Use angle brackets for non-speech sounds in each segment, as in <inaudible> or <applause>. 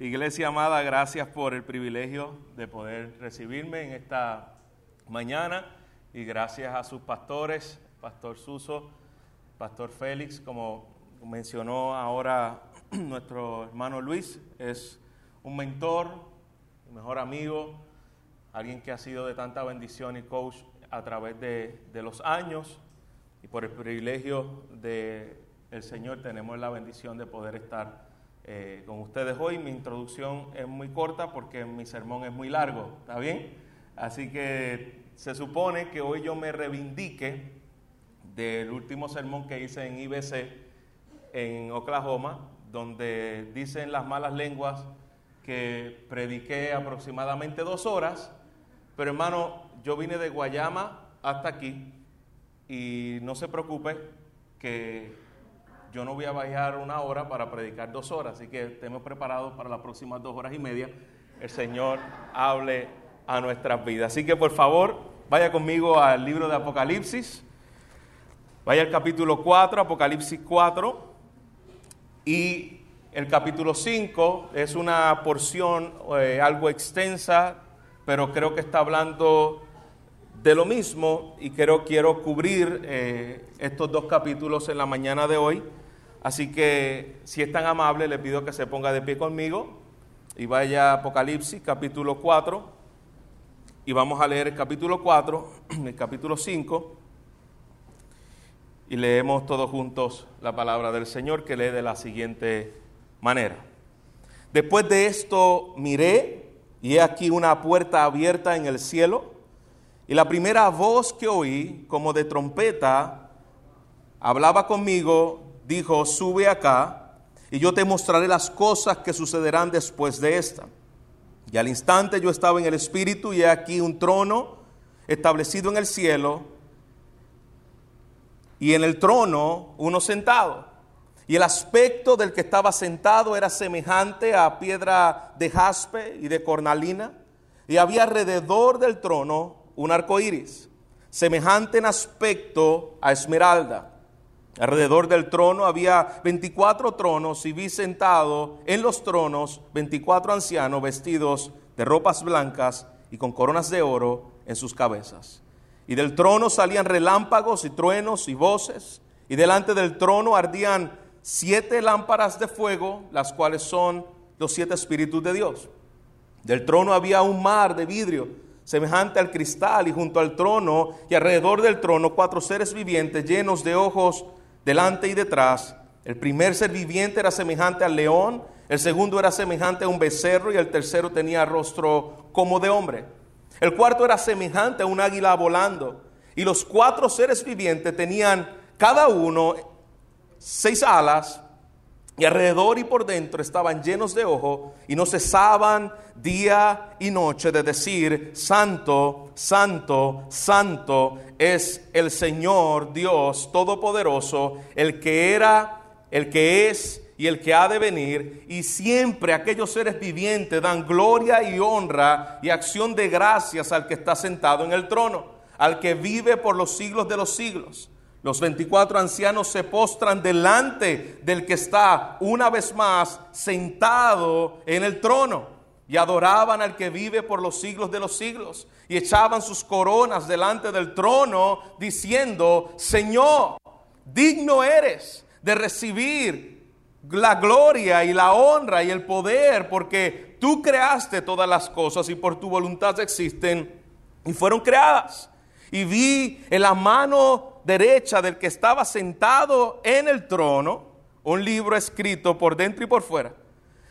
Iglesia amada, gracias por el privilegio de poder recibirme en esta mañana y gracias a sus pastores, Pastor Suso, Pastor Félix, como mencionó ahora <clears throat> nuestro hermano Luis, es un mentor, mejor amigo, alguien que ha sido de tanta bendición y coach a través de, de los años. Y por el privilegio del el Señor tenemos la bendición de poder estar eh, con ustedes hoy. Mi introducción es muy corta porque mi sermón es muy largo, ¿está bien? Así que se supone que hoy yo me reivindique del último sermón que hice en IBC en Oklahoma, donde dicen las malas lenguas que prediqué aproximadamente dos horas, pero hermano, yo vine de Guayama hasta aquí y no se preocupe que yo no voy a bajar una hora para predicar dos horas, así que estemos preparados para las próximas dos horas y media. El Señor hable a nuestras vidas. Así que por favor, vaya conmigo al libro de Apocalipsis. Vaya al capítulo 4, Apocalipsis 4. Y el capítulo 5 es una porción eh, algo extensa, pero creo que está hablando de lo mismo y creo quiero cubrir eh, estos dos capítulos en la mañana de hoy. Así que si es tan amable, le pido que se ponga de pie conmigo y vaya a Apocalipsis capítulo 4 y vamos a leer el capítulo 4, <clears throat> el capítulo 5 y leemos todos juntos la palabra del Señor que lee de la siguiente manera. Después de esto miré y he aquí una puerta abierta en el cielo y la primera voz que oí como de trompeta hablaba conmigo dijo, sube acá y yo te mostraré las cosas que sucederán después de esta. Y al instante yo estaba en el Espíritu y he aquí un trono establecido en el cielo y en el trono uno sentado. Y el aspecto del que estaba sentado era semejante a piedra de jaspe y de cornalina. Y había alrededor del trono un arco iris, semejante en aspecto a esmeralda. Alrededor del trono había 24 tronos y vi sentado en los tronos 24 ancianos vestidos de ropas blancas y con coronas de oro en sus cabezas. Y del trono salían relámpagos y truenos y voces, y delante del trono ardían siete lámparas de fuego, las cuales son los siete espíritus de Dios. Del trono había un mar de vidrio semejante al cristal, y junto al trono y alrededor del trono cuatro seres vivientes llenos de ojos delante y detrás. El primer ser viviente era semejante al león, el segundo era semejante a un becerro y el tercero tenía rostro como de hombre. El cuarto era semejante a un águila volando. Y los cuatro seres vivientes tenían cada uno seis alas y alrededor y por dentro estaban llenos de ojo y no cesaban día y noche de decir, Santo, Santo, Santo es el Señor Dios Todopoderoso, el que era, el que es y el que ha de venir. Y siempre aquellos seres vivientes dan gloria y honra y acción de gracias al que está sentado en el trono, al que vive por los siglos de los siglos. Los 24 ancianos se postran delante del que está una vez más sentado en el trono y adoraban al que vive por los siglos de los siglos y echaban sus coronas delante del trono diciendo, Señor, digno eres de recibir la gloria y la honra y el poder porque tú creaste todas las cosas y por tu voluntad existen y fueron creadas. Y vi en la mano derecha del que estaba sentado en el trono un libro escrito por dentro y por fuera,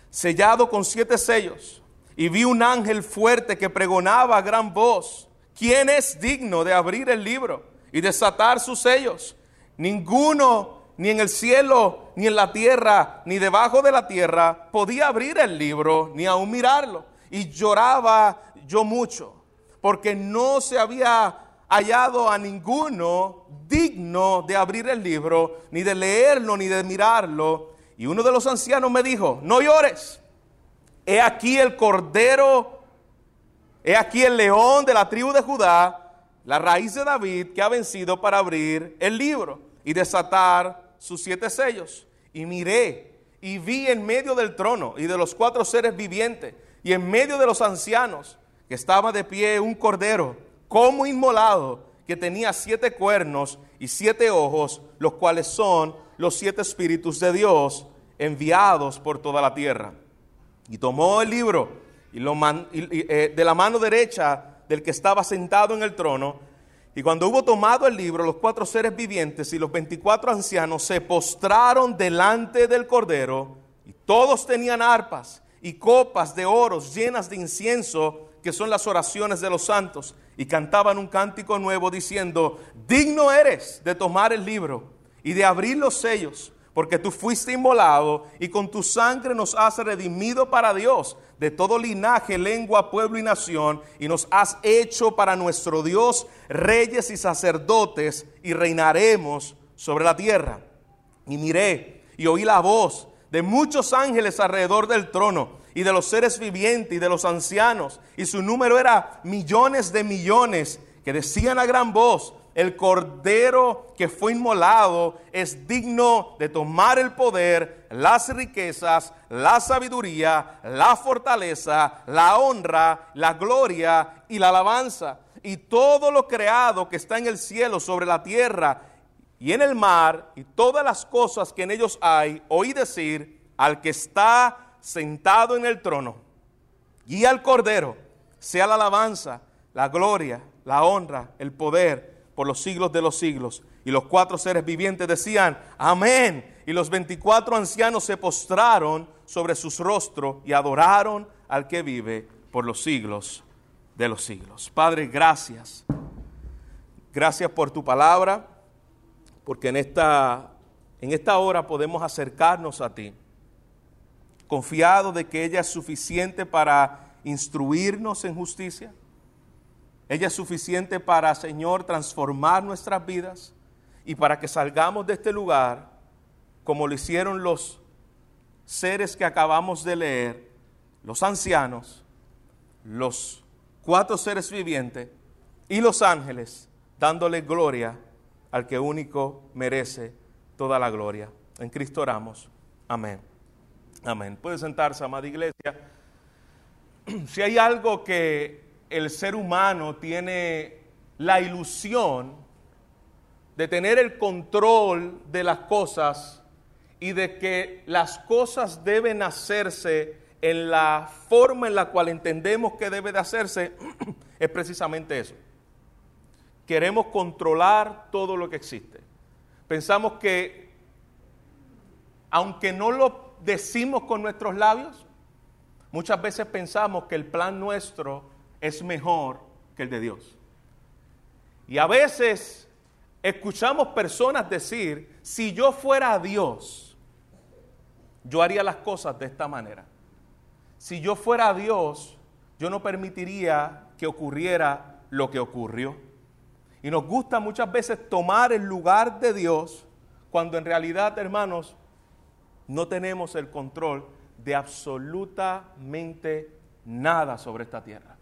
sellado con siete sellos. Y vi un ángel fuerte que pregonaba a gran voz, ¿quién es digno de abrir el libro y desatar sus sellos? Ninguno, ni en el cielo, ni en la tierra, ni debajo de la tierra, podía abrir el libro, ni aún mirarlo. Y lloraba yo mucho, porque no se había hallado a ninguno digno de abrir el libro, ni de leerlo, ni de mirarlo. Y uno de los ancianos me dijo, no llores, he aquí el cordero, he aquí el león de la tribu de Judá, la raíz de David, que ha vencido para abrir el libro y desatar sus siete sellos. Y miré, y vi en medio del trono y de los cuatro seres vivientes y en medio de los ancianos que estaba de pie un cordero como inmolado que tenía siete cuernos y siete ojos, los cuales son los siete espíritus de Dios enviados por toda la tierra. Y tomó el libro y lo eh, de la mano derecha del que estaba sentado en el trono. Y cuando hubo tomado el libro, los cuatro seres vivientes y los veinticuatro ancianos se postraron delante del Cordero, y todos tenían arpas y copas de oros llenas de incienso, que son las oraciones de los santos, y cantaban un cántico nuevo diciendo, digno eres de tomar el libro y de abrir los sellos porque tú fuiste inmolado y con tu sangre nos has redimido para Dios de todo linaje, lengua, pueblo y nación, y nos has hecho para nuestro Dios reyes y sacerdotes, y reinaremos sobre la tierra. Y miré y oí la voz de muchos ángeles alrededor del trono, y de los seres vivientes y de los ancianos, y su número era millones de millones, que decían a gran voz, el cordero que fue inmolado es digno de tomar el poder, las riquezas, la sabiduría, la fortaleza, la honra, la gloria y la alabanza. Y todo lo creado que está en el cielo, sobre la tierra y en el mar, y todas las cosas que en ellos hay, oí decir al que está sentado en el trono y al cordero, sea la alabanza, la gloria, la honra, el poder por los siglos de los siglos. Y los cuatro seres vivientes decían, amén. Y los veinticuatro ancianos se postraron sobre sus rostros y adoraron al que vive por los siglos de los siglos. Padre, gracias. Gracias por tu palabra, porque en esta, en esta hora podemos acercarnos a ti, confiado de que ella es suficiente para instruirnos en justicia, ella es suficiente para, Señor, transformar nuestras vidas y para que salgamos de este lugar como lo hicieron los seres que acabamos de leer, los ancianos, los cuatro seres vivientes y los ángeles, dándole gloria al que único merece toda la gloria. En Cristo oramos. Amén. Amén. Puede sentarse, amada iglesia. <clears throat> Si hay algo que el ser humano tiene la ilusión de tener el control de las cosas y de que las cosas deben hacerse en la forma en la cual entendemos que debe de hacerse, <clears throat> es precisamente eso. Queremos controlar todo lo que existe. Pensamos que, aunque no lo decimos con nuestros labios, muchas veces pensamos que el plan nuestro es mejor que el de Dios. Y a veces escuchamos personas decir, si yo fuera Dios, yo haría las cosas de esta manera. Si yo fuera Dios, yo no permitiría que ocurriera lo que ocurrió. Y nos gusta muchas veces tomar el lugar de Dios cuando en realidad, hermanos, no tenemos el control de absolutamente nada sobre esta tierra.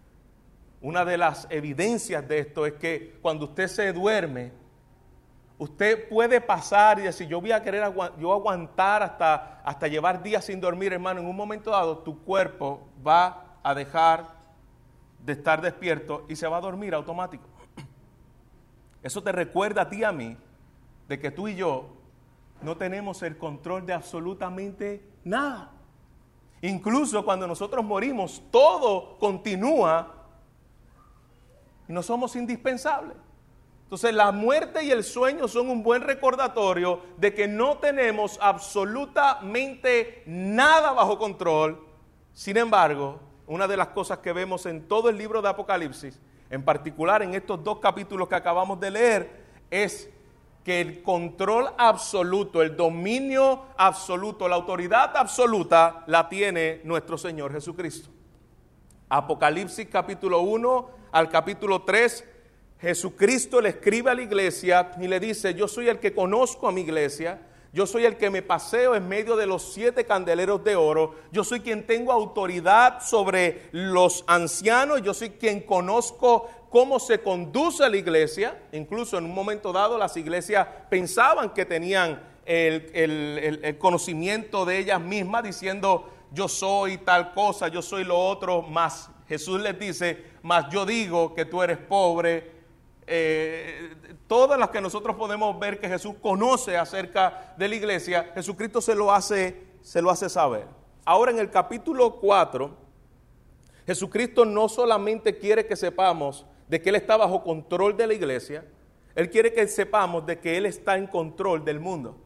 Una de las evidencias de esto es que cuando usted se duerme, usted puede pasar y decir, yo voy a querer yo aguantar hasta, hasta llevar días sin dormir, hermano. En un momento dado, tu cuerpo va a dejar de estar despierto y se va a dormir automático. Eso te recuerda a ti y a mí de que tú y yo no tenemos el control de absolutamente nada. Incluso cuando nosotros morimos, todo continúa y no somos indispensables. Entonces la muerte y el sueño son un buen recordatorio de que no tenemos absolutamente nada bajo control. Sin embargo, una de las cosas que vemos en todo el libro de Apocalipsis, en particular en estos dos capítulos que acabamos de leer, es que el control absoluto, el dominio absoluto, la autoridad absoluta la tiene nuestro Señor Jesucristo. Apocalipsis capítulo 1 al capítulo 3, Jesucristo le escribe a la iglesia y le dice, yo soy el que conozco a mi iglesia, yo soy el que me paseo en medio de los siete candeleros de oro, yo soy quien tengo autoridad sobre los ancianos, yo soy quien conozco cómo se conduce la iglesia. Incluso en un momento dado las iglesias pensaban que tenían el, conocimiento de ellas mismas diciendo yo soy tal cosa, yo soy lo otro, más Jesús les dice, más yo digo que tú eres pobre. Eh, todas las que nosotros podemos ver que Jesús conoce acerca de la iglesia, Jesucristo se lo hace, se lo hace saber. Ahora en el capítulo 4, Jesucristo no solamente quiere que sepamos de que Él está bajo control de la iglesia, Él quiere que sepamos de que Él está en control del mundo.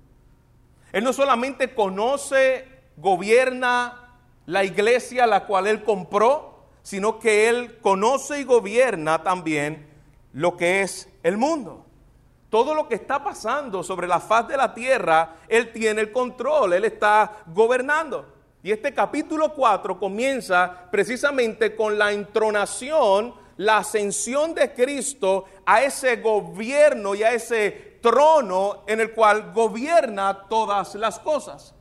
Él no solamente conoce, gobierna la iglesia a la cual Él compró, sino que Él conoce y gobierna también lo que es el mundo. Todo lo que está pasando sobre la faz de la tierra, Él tiene el control, Él está gobernando. Y este capítulo 4 comienza precisamente con la entronación, la ascensión de Cristo a ese gobierno y a ese trono en el cual gobierna todas las cosas.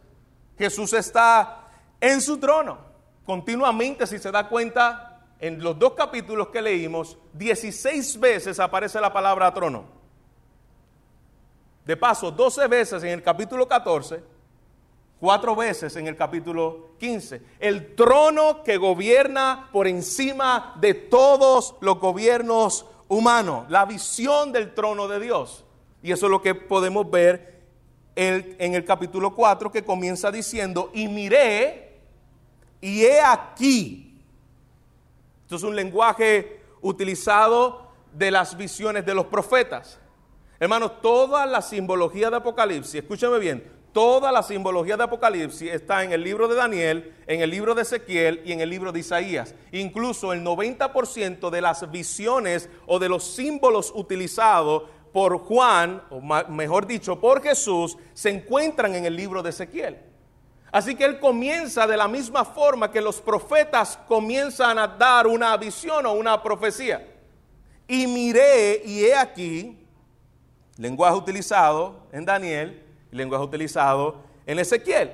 Jesús está en su trono. Continuamente, si se da cuenta, en los dos capítulos que leímos, 16 veces aparece la palabra trono. De paso, 12 veces en el capítulo 14 cuatro veces en el capítulo 15. El trono que gobierna por encima de todos los gobiernos humanos, la visión del trono de Dios. Y eso es lo que podemos ver en el capítulo 4 que comienza diciendo, y miré, y he aquí. Esto es un lenguaje utilizado de las visiones de los profetas. Hermanos, toda la simbología de Apocalipsis, escúchame bien, Toda la simbología de Apocalipsis está en el libro de Daniel, en el libro de Ezequiel y en el libro de Isaías. Incluso el 90% de las visiones o de los símbolos utilizados por Juan, o mejor dicho, por Jesús, se encuentran en el libro de Ezequiel. Así que él comienza de la misma forma que los profetas comienzan a dar una visión o una profecía. Y miré, y he aquí, lenguaje utilizado en Daniel, lenguaje utilizado en Ezequiel.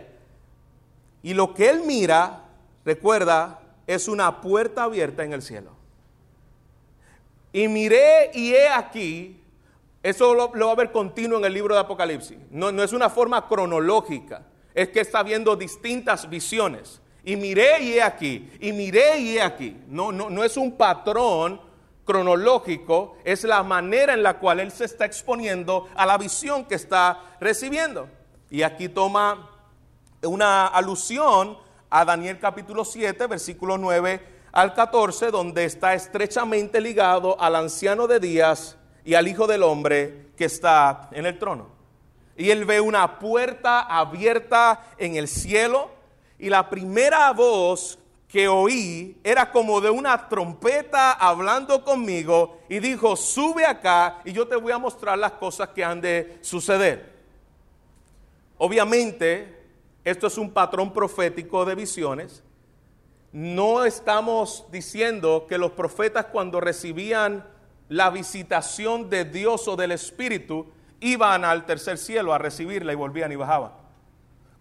Y lo que él mira, recuerda, es una puerta abierta en el cielo. Y miré y he aquí, eso lo, va a ver continuo en el libro de Apocalipsis. No, no es una forma cronológica, es que está viendo distintas visiones. Y miré y he aquí, y miré y he aquí. No, no, no es un patrón cronológico es la manera en la cual él se está exponiendo a la visión que está recibiendo. Y aquí toma una alusión a Daniel capítulo 7, versículo 9 al 14, donde está estrechamente ligado al anciano de días y al Hijo del Hombre que está en el trono. Y él ve una puerta abierta en el cielo y la primera voz que oí era como de una trompeta hablando conmigo y dijo, sube acá y yo te voy a mostrar las cosas que han de suceder. Obviamente, esto es un patrón profético de visiones. No estamos diciendo que los profetas cuando recibían la visitación de Dios o del Espíritu iban al tercer cielo a recibirla y volvían y bajaban.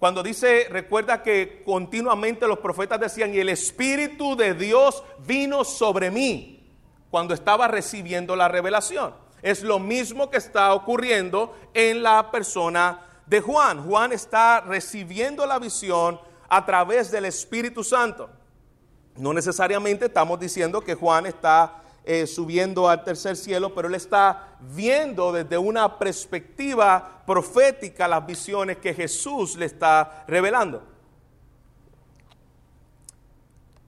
Cuando dice, recuerda que continuamente los profetas decían, y el Espíritu de Dios vino sobre mí cuando estaba recibiendo la revelación. Es lo mismo que está ocurriendo en la persona de Juan. Juan está recibiendo la visión a través del Espíritu Santo. No necesariamente estamos diciendo que Juan está eh, subiendo al tercer cielo, pero él está viendo desde una perspectiva profética las visiones que Jesús le está revelando.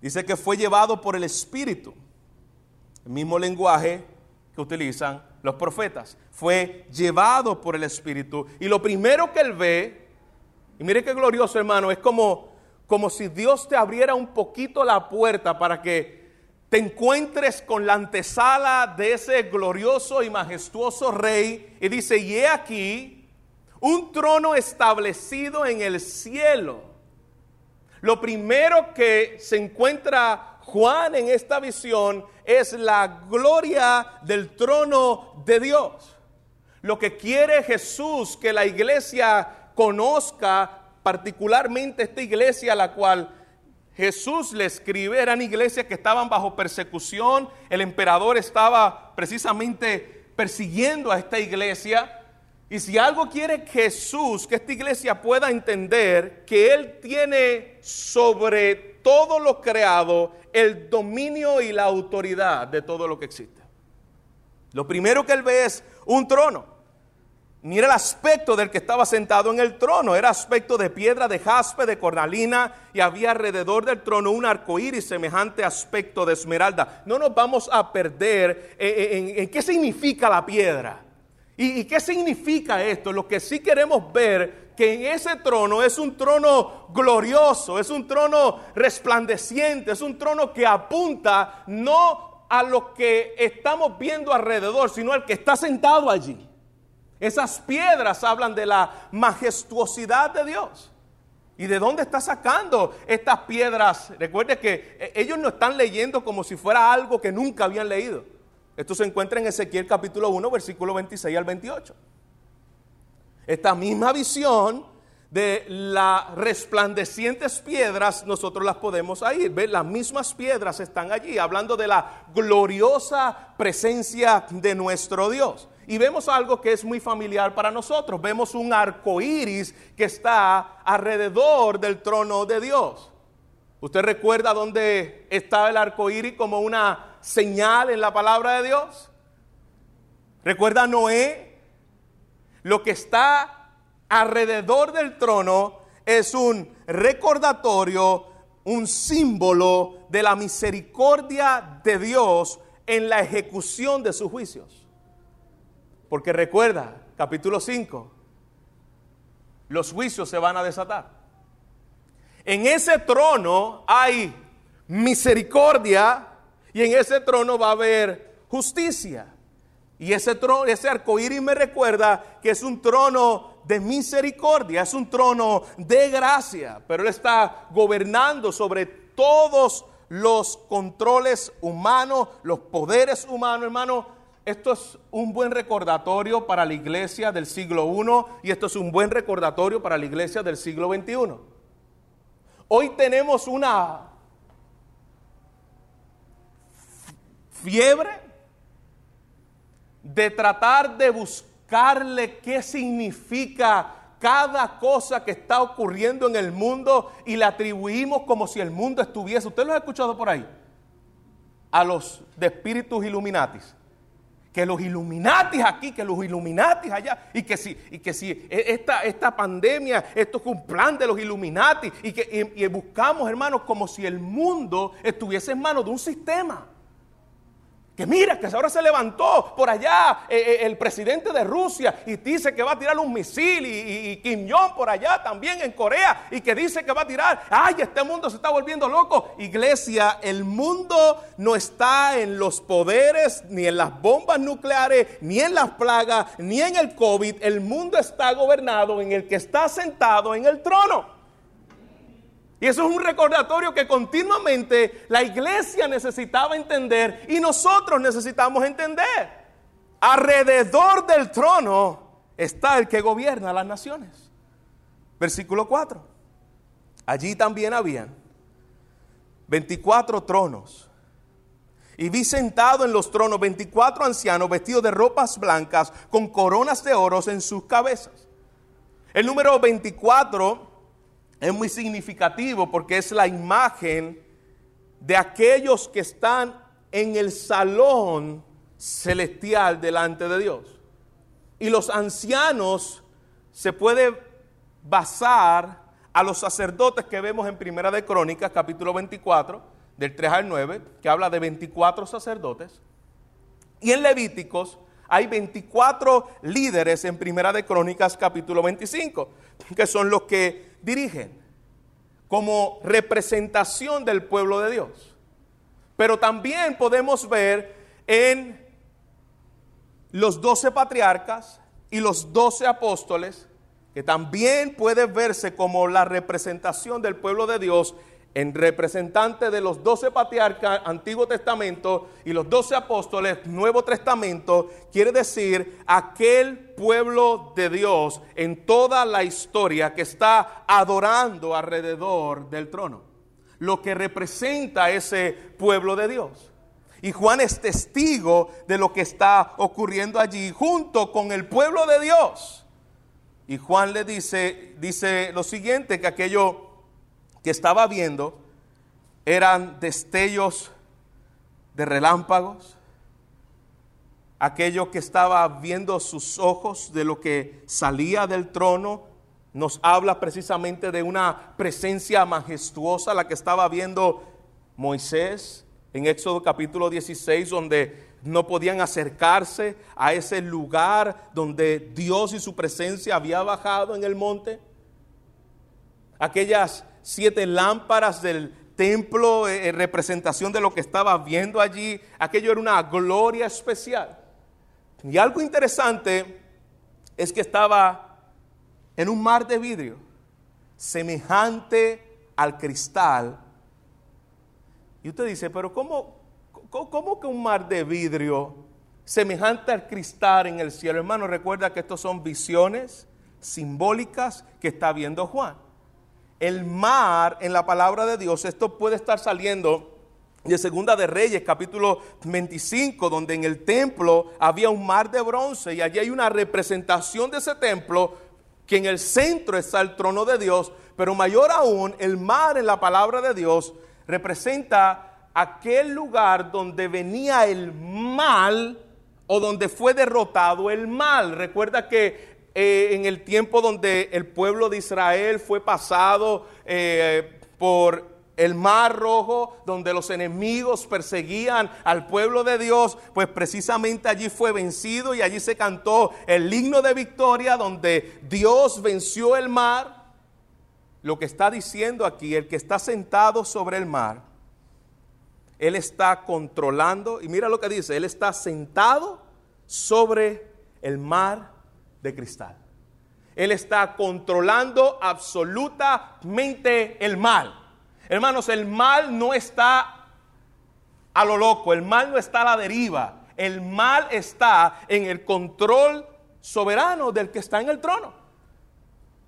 Dice que fue llevado por el Espíritu, el mismo lenguaje que utilizan los profetas. Fue llevado por el Espíritu. Y lo primero que él ve, y mire qué glorioso hermano, es como, como si Dios te abriera un poquito la puerta para que te encuentres con la antesala de ese glorioso y majestuoso rey y dice, y he aquí un trono establecido en el cielo. Lo primero que se encuentra Juan en esta visión es la gloria del trono de Dios. Lo que quiere Jesús que la iglesia conozca, particularmente esta iglesia a la cual Jesús le escribe, eran iglesias que estaban bajo persecución, el emperador estaba precisamente persiguiendo a esta iglesia. Y si algo quiere Jesús, que esta iglesia pueda entender que Él tiene sobre todo lo creado el dominio y la autoridad de todo lo que existe. Lo primero que Él ve es un trono. Mira el aspecto del que estaba sentado en el trono. Era aspecto de piedra, de jaspe, de cornalina, y había alrededor del trono un arco iris semejante aspecto de esmeralda. No nos vamos a perder en, qué significa la piedra. ¿Y, qué significa esto? Lo que sí queremos ver que en ese trono es un trono glorioso, es un trono resplandeciente, es un trono que apunta no a lo que estamos viendo alrededor, sino al que está sentado allí. Esas piedras hablan de la majestuosidad de Dios. ¿Y de dónde está sacando estas piedras? Recuerde que eh, ellos no están leyendo como si fuera algo que nunca habían leído. Esto se encuentra en Ezequiel capítulo 1, versículo 26 al 28. Esta misma visión de las resplandecientes piedras, nosotros las podemos ir. Ver, las mismas piedras están allí, hablando de la gloriosa presencia de nuestro Dios. Y vemos algo que es muy familiar para nosotros. Vemos un arco iris que está alrededor del trono de Dios. ¿Usted recuerda dónde está el arco iris como una señal en la palabra de Dios? ¿Recuerda Noé? Lo que está alrededor del trono es un recordatorio, un símbolo de la misericordia de Dios en la ejecución de sus juicios. Porque recuerda, capítulo 5, los juicios se van a desatar. En ese trono hay misericordia y en ese trono va a haber justicia. Y ese trono, ese arcoíris me recuerda que es un trono de misericordia, es un trono de gracia, pero Él está gobernando sobre todos los controles humanos, los poderes humanos, hermano. Esto es un buen recordatorio para la iglesia del siglo I y esto es un buen recordatorio para la iglesia del siglo XXI. Hoy tenemos una fiebre de tratar de buscar qué significa cada cosa que está ocurriendo en el mundo y le atribuimos como si el mundo estuviese. ¿Usted lo ha escuchado por ahí? A los de espíritus iluminatis. Que los iluminatis aquí, que los iluminatis allá, y que si, y que si e, esta, esta pandemia, esto es un plan de los iluminatis, y que y buscamos, hermanos, como si el mundo estuviese en manos de un sistema. Que mira, que ahora se levantó por allá eh, eh, el presidente de Rusia y dice que va a tirar un misil y, Kim Jong por allá también en Corea y que dice que va a tirar. Ay, este mundo se está volviendo loco. Iglesia, el mundo no está en los poderes, ni en las bombas nucleares, ni en las plagas, ni en el COVID. El mundo está gobernado en el que está sentado en el trono. Y eso es un recordatorio que continuamente la iglesia necesitaba entender y nosotros necesitamos entender. Alrededor del trono está el que gobierna las naciones. Versículo 4. Allí también habían 24 tronos. Y vi sentado en los tronos 24 ancianos vestidos de ropas blancas con coronas de oros en sus cabezas. El número 24 es muy significativo porque es la imagen de aquellos que están en el salón celestial delante de Dios. Y los ancianos se puede basar a los sacerdotes que vemos en Primera de Crónicas, capítulo 24, del 3 al 9, que habla de 24 sacerdotes. Y en Levíticos hay 24 líderes en Primera de Crónicas, capítulo 25, que son los que dirigen como representación del pueblo de Dios. Pero también podemos ver en los doce patriarcas y los doce apóstoles, que también puede verse como la representación del pueblo de Dios en representante de los doce patriarcas, Antiguo Testamento, y los doce apóstoles, Nuevo Testamento, quiere decir aquel pueblo de Dios en toda la historia que está adorando alrededor del trono. lo que representa ese pueblo de Dios. Y Juan es testigo de lo que está ocurriendo allí junto con el pueblo de Dios. Y Juan le dice, dice lo siguiente, que aquello que estaba viendo eran destellos de relámpagos, aquello que estaba viendo sus ojos de lo que salía del trono, nos habla precisamente de una presencia majestuosa, la que estaba viendo Moisés en Éxodo capítulo 16, donde no podían acercarse a ese lugar donde Dios y su presencia había bajado en el monte. Aquellas siete lámparas del templo, en representación de lo que estaba viendo allí, aquello era una gloria especial. Y algo interesante es que estaba en un mar de vidrio, semejante al cristal. Y usted dice, pero ¿cómo, cómo, que un mar de vidrio semejante al cristal en el cielo? Hermano, recuerda que estos son visiones simbólicas que está viendo Juan. El mar en la palabra de Dios, esto puede estar saliendo de Segunda de Reyes, capítulo 25, donde en el templo había un mar de bronce y allí hay una representación de ese templo que en el centro está el trono de Dios, pero mayor aún, el mar en la palabra de Dios representa aquel lugar donde venía el mal o donde fue derrotado el mal. Recuerda que eh, en el tiempo donde el pueblo de Israel fue pasado eh, por el mar rojo, donde los enemigos perseguían al pueblo de Dios, pues precisamente allí fue vencido y allí se cantó el himno de victoria, donde Dios venció el mar. Lo que está diciendo aquí, el que está sentado sobre el mar, Él está controlando, y mira lo que dice, Él está sentado sobre el mar de cristal. Él está controlando absolutamente el mal. Hermanos, el mal no está a lo loco, el mal no está a la deriva, el mal está en el control soberano del que está en el trono.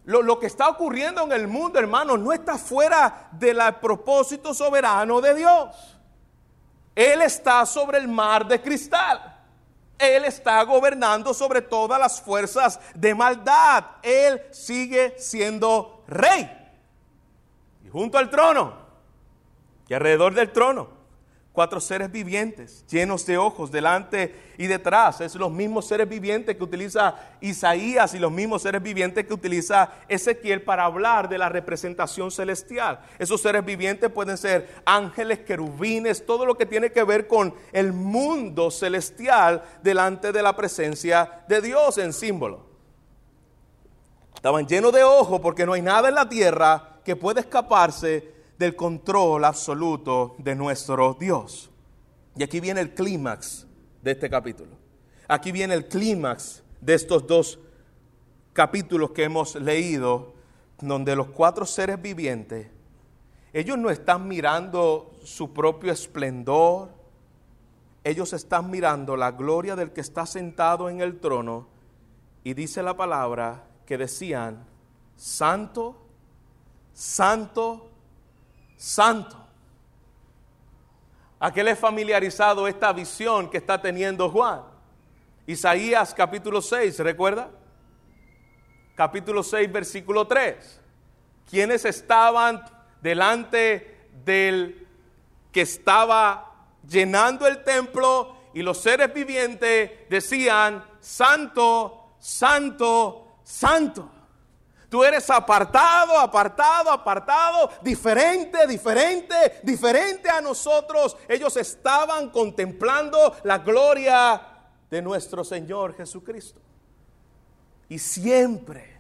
Lo, que está ocurriendo en el mundo, hermanos, no está fuera del propósito soberano de Dios. Él está sobre el mar de cristal. Él está gobernando sobre todas las fuerzas de maldad. Él sigue siendo rey junto al trono y alrededor del trono, cuatro seres vivientes llenos de ojos delante y detrás. Es los mismos seres vivientes que utiliza Isaías y los mismos seres vivientes que utiliza Ezequiel para hablar de la representación celestial. Esos seres vivientes pueden ser ángeles, querubines, todo lo que tiene que ver con el mundo celestial delante de la presencia de Dios en símbolo. Estaban llenos de ojos porque no hay nada en la tierra que puede escaparse del control absoluto de nuestro Dios. Y aquí viene el clímax de este capítulo. Aquí viene el clímax de estos dos capítulos que hemos leído, donde los cuatro seres vivientes, ellos no están mirando su propio esplendor, ellos están mirando la gloria del que está sentado en el trono y dice la palabra que decían, santo, santo, santo. ¿A qué le es familiarizado esta visión que está teniendo Juan? Isaías capítulo 6, ¿recuerda? Capítulo 6, versículo 3. ¿Quiénes estaban delante del que estaba llenando el templo y los seres vivientes decían, santo, santo, santo? Tú eres apartado, apartado, apartado, diferente, diferente, diferente a nosotros. Ellos estaban contemplando la gloria de nuestro Señor Jesucristo. Y siempre,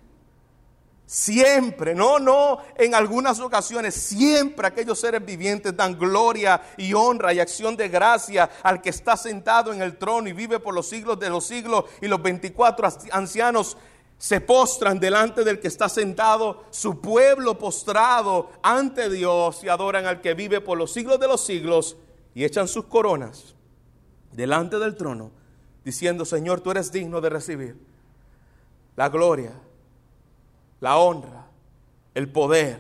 siempre, no, no, en algunas ocasiones, siempre aquellos seres vivientes dan gloria y honra y acción de gracia al que está sentado en el trono y vive por los siglos de los siglos y los 24 ancianos se postran delante del que está sentado, su pueblo postrado ante Dios y adoran al que vive por los siglos de los siglos y echan sus coronas delante del trono, diciendo, Señor, tú eres digno de recibir la gloria, la honra, el poder,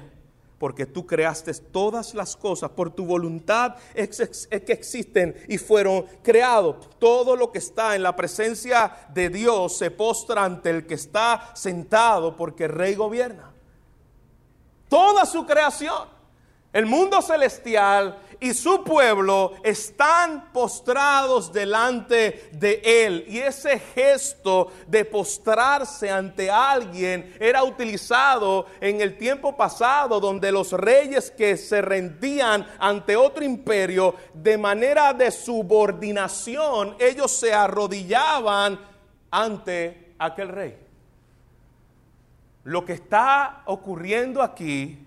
porque tú creaste todas las cosas, por tu voluntad es, que existen y fueron creados. Todo lo que está en la presencia de Dios se postra ante el que está sentado porque rey gobierna. Toda su creación. El mundo celestial y su pueblo están postrados delante de él. Y ese gesto de postrarse ante alguien era utilizado en el tiempo pasado, donde los reyes que se rendían ante otro imperio de manera de subordinación, ellos se arrodillaban ante aquel rey. Lo que está ocurriendo aquí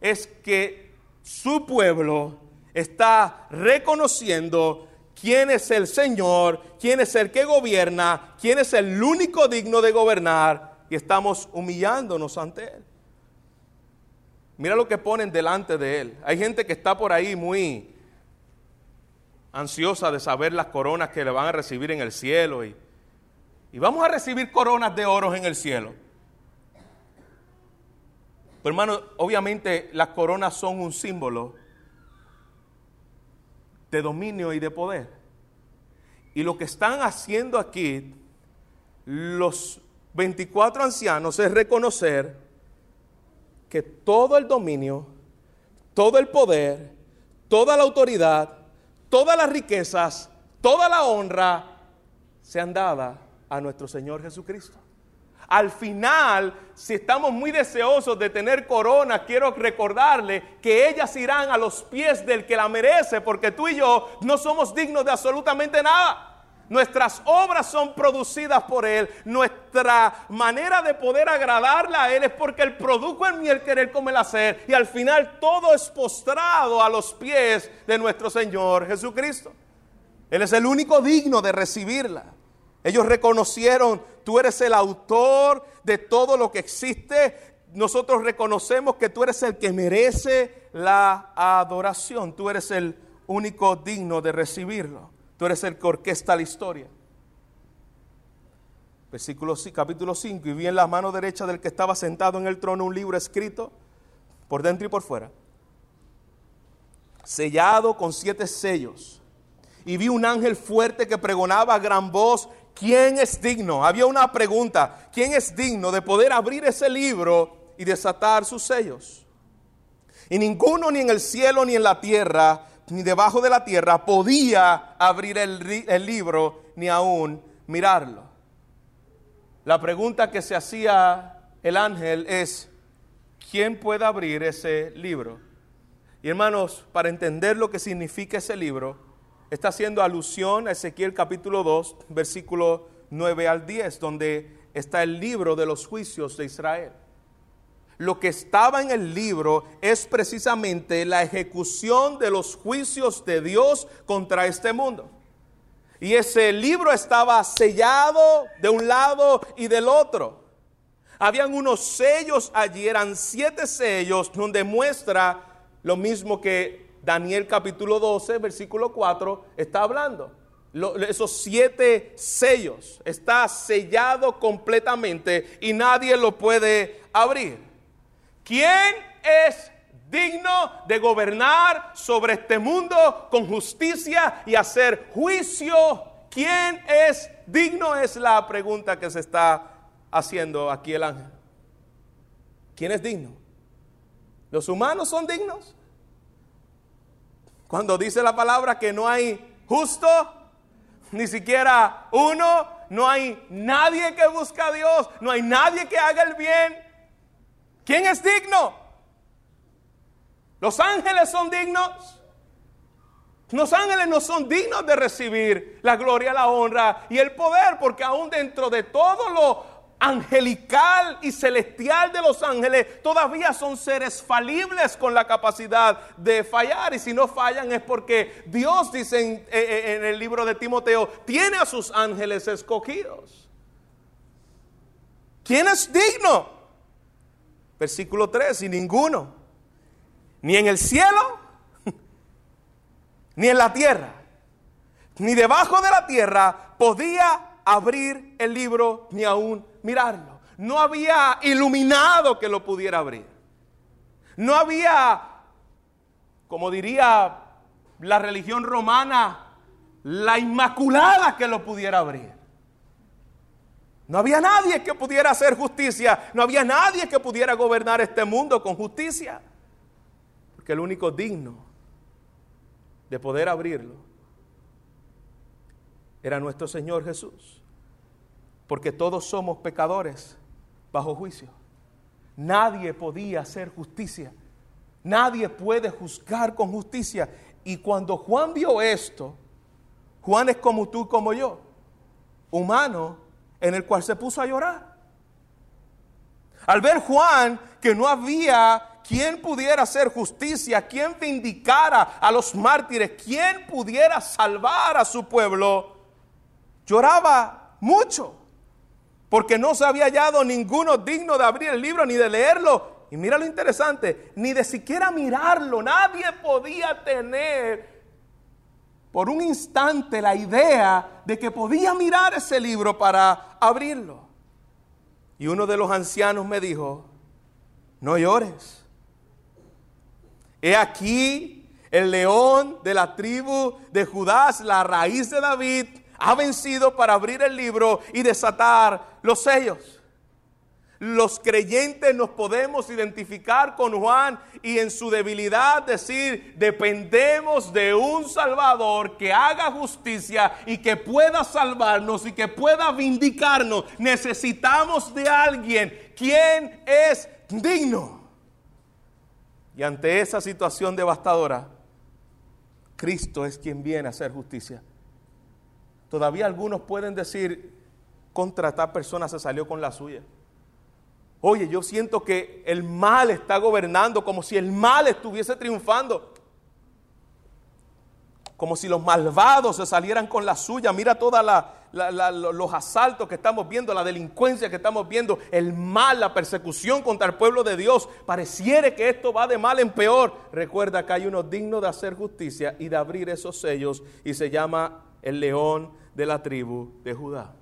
es que su pueblo está reconociendo quién es el Señor, quién es el que gobierna, quién es el único digno de gobernar y estamos humillándonos ante Él. Mira lo que ponen delante de Él. Hay gente que está por ahí muy ansiosa de saber las coronas que le van a recibir en el cielo y, y vamos a recibir coronas de oro en el cielo. Pero hermano, obviamente las coronas son un símbolo de dominio y de poder. Y lo que están haciendo aquí los 24 ancianos es reconocer que todo el dominio, todo el poder, toda la autoridad, todas las riquezas, toda la honra sean dadas a nuestro Señor Jesucristo. Al final, si estamos muy deseosos de tener corona, quiero recordarle que ellas irán a los pies del que la merece, porque tú y yo no somos dignos de absolutamente nada. Nuestras obras son producidas por Él. Nuestra manera de poder agradarla a Él es porque Él produjo en mí el querer como el hacer. Y al final todo es postrado a los pies de nuestro Señor Jesucristo. Él es el único digno de recibirla. Ellos reconocieron, tú eres el autor de todo lo que existe. Nosotros reconocemos que tú eres el que merece la adoración. Tú eres el único digno de recibirlo. Tú eres el que orquesta la historia. Versículo, capítulo 5. Y vi en la mano derecha del que estaba sentado en el trono un libro escrito por dentro y por fuera, sellado con siete sellos. Y vi un ángel fuerte que pregonaba a gran voz ¿quién es digno? Había una pregunta, ¿quién es digno de poder abrir ese libro y desatar sus sellos? Y ninguno ni en el cielo ni en la tierra, ni debajo de la tierra, podía abrir el, libro ni aún mirarlo. La pregunta que se hacía el ángel es, ¿quién puede abrir ese libro? Y hermanos, para entender lo que significa ese libro, está haciendo alusión a Ezequiel capítulo 2, versículo 9 al 10, donde está el libro de los juicios de Israel. Lo que estaba en el libro es precisamente la ejecución de los juicios de Dios contra este mundo. Y ese libro estaba sellado de un lado y del otro. Habían unos sellos allí, eran siete sellos, donde muestra lo mismo que Daniel capítulo 12, versículo 4, está hablando. esos siete sellos está sellado completamente y nadie lo puede abrir. ¿Quién es digno de gobernar sobre este mundo con justicia y hacer juicio? ¿Quién es digno? Es la pregunta que se está haciendo aquí el ángel. ¿Quién es digno? ¿Los humanos son dignos? Cuando dice la palabra que no hay justo, ni siquiera uno, no hay nadie que busca a Dios, no hay nadie que haga el bien. ¿Quién es digno? ¿Los ángeles son dignos? Los ángeles no son dignos de recibir la gloria, la honra y el poder, porque aún dentro de todo lo angelical y celestial de los ángeles todavía son seres falibles con la capacidad de fallar. Y si no fallan es porque Dios, dice en, eh, eh, el libro de Timoteo, tiene a sus ángeles escogidos. ¿Quién es digno? Versículo 3, y ninguno, ni en el cielo, <laughs> ni en la tierra, ni debajo de la tierra podía abrir el libro ni aún mirarlo. No había iluminado que lo pudiera abrir. No había, como diría la religión romana, la Inmaculada que lo pudiera abrir. No había nadie que pudiera hacer justicia, no había nadie que pudiera gobernar este mundo con justicia. Porque el único digno de poder abrirlo era nuestro Señor Jesús. Porque todos somos pecadores bajo juicio. Nadie podía hacer justicia. Nadie puede juzgar con justicia. Y cuando Juan vio esto, Juan es como tú y como yo, humano en el cual se puso a llorar. Al ver Juan que no había quien pudiera hacer justicia, quien vindicara a los mártires, quien pudiera salvar a su pueblo, lloraba mucho, porque no se había hallado ninguno digno de abrir el libro ni de leerlo. Y mira lo interesante, ni de siquiera mirarlo, nadie podía tener por un instante la idea de que podía mirar ese libro para abrirlo. Y uno de los ancianos me dijo, no llores. He aquí el león de la tribu de Judá, la raíz de David, ha vencido para abrir el libro y desatar los sellos. Los creyentes nos podemos identificar con Juan y en su debilidad decir, dependemos de un Salvador que haga justicia y que pueda salvarnos y que pueda vindicarnos. Necesitamos de alguien quien es digno. Y ante esa situación devastadora, Cristo es quien viene a hacer justicia. Todavía algunos pueden decir, contra esta persona se salió con la suya. Oye, yo siento que el mal está gobernando, como si el mal estuviese triunfando. Como si los malvados se salieran con la suya. Mira todos los asaltos que estamos viendo, la delincuencia que estamos viendo, el mal, la persecución contra el pueblo de Dios. Pareciere que esto va de mal en peor. Recuerda que hay uno digno de hacer justicia y de abrir esos sellos y se llama el león de la tribu de Judá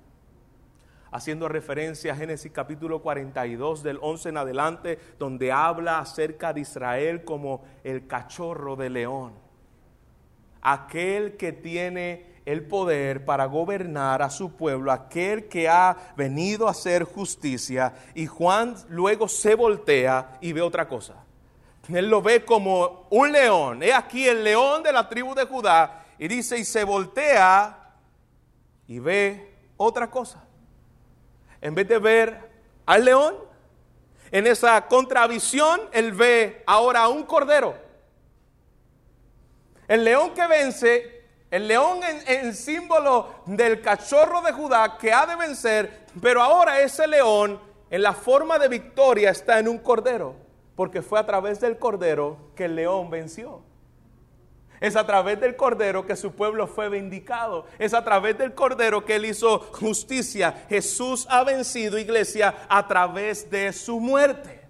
haciendo referencia a Génesis capítulo 42 del 11 en adelante, donde habla acerca de Israel como el cachorro de león. Aquel que tiene el poder para gobernar a su pueblo, aquel que ha venido a hacer justicia. Y Juan luego se voltea y ve otra cosa. Él lo ve como un león. He aquí el león de la tribu de Judá. Y dice, y se voltea y ve otra cosa en vez de ver al león, en esa contravisión, él ve ahora a un cordero. El león que vence, el león en, símbolo del cachorro de Judá que ha de vencer, pero ahora ese león en la forma de victoria está en un cordero, porque fue a través del cordero que el león venció. Es a través del Cordero que su pueblo fue vindicado. Es a través del Cordero que él hizo justicia. Jesús ha vencido, iglesia, a través de su muerte.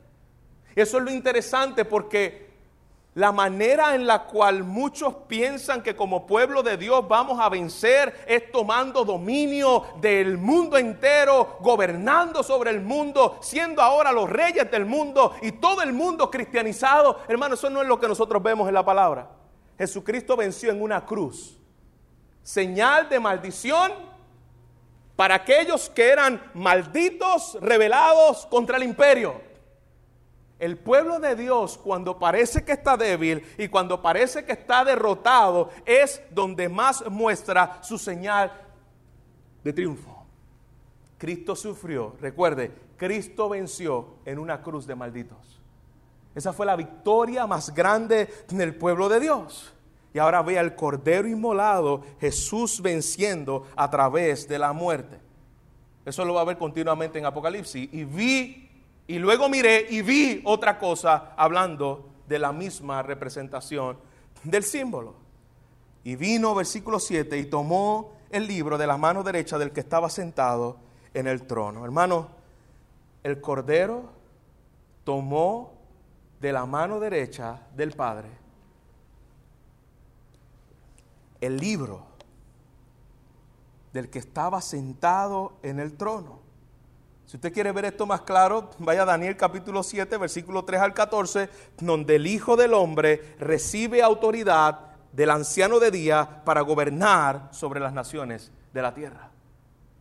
Eso es lo interesante porque la manera en la cual muchos piensan que como pueblo de Dios vamos a vencer es tomando dominio del mundo entero, gobernando sobre el mundo, siendo ahora los reyes del mundo y todo el mundo cristianizado. Hermano, eso no es lo que nosotros vemos en la palabra. Jesucristo venció en una cruz. Señal de maldición para aquellos que eran malditos, rebelados contra el imperio. El pueblo de Dios cuando parece que está débil y cuando parece que está derrotado es donde más muestra su señal de triunfo. Cristo sufrió, recuerde, Cristo venció en una cruz de malditos. Esa fue la victoria más grande del pueblo de Dios. Y ahora ve al Cordero inmolado, Jesús venciendo a través de la muerte. Eso lo va a ver continuamente en Apocalipsis. Y vi, y luego miré y vi otra cosa hablando de la misma representación del símbolo. Y vino, versículo 7, y tomó el libro de la mano derecha del que estaba sentado en el trono. Hermano, el Cordero tomó de la mano derecha del Padre el libro del que estaba sentado en el trono. Si usted quiere ver esto más claro, vaya a Daniel capítulo 7, versículo 3 al 14, donde el Hijo del Hombre recibe autoridad del anciano de día para gobernar sobre las naciones de la tierra.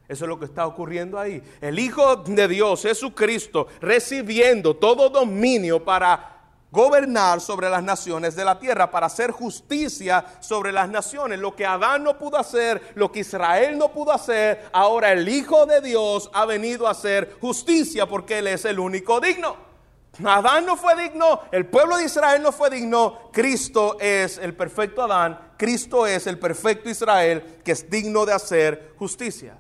Eso es lo que está ocurriendo ahí. El Hijo de Dios, Jesucristo, recibiendo todo dominio para gobernar sobre las naciones de la tierra, para hacer justicia sobre las naciones. Lo que Adán no pudo hacer, lo que Israel no pudo hacer, ahora el Hijo de Dios ha venido a hacer justicia porque Él es el único digno. Adán no fue digno, el pueblo de Israel no fue digno, Cristo es el perfecto Adán, Cristo es el perfecto Israel que es digno de hacer justicia.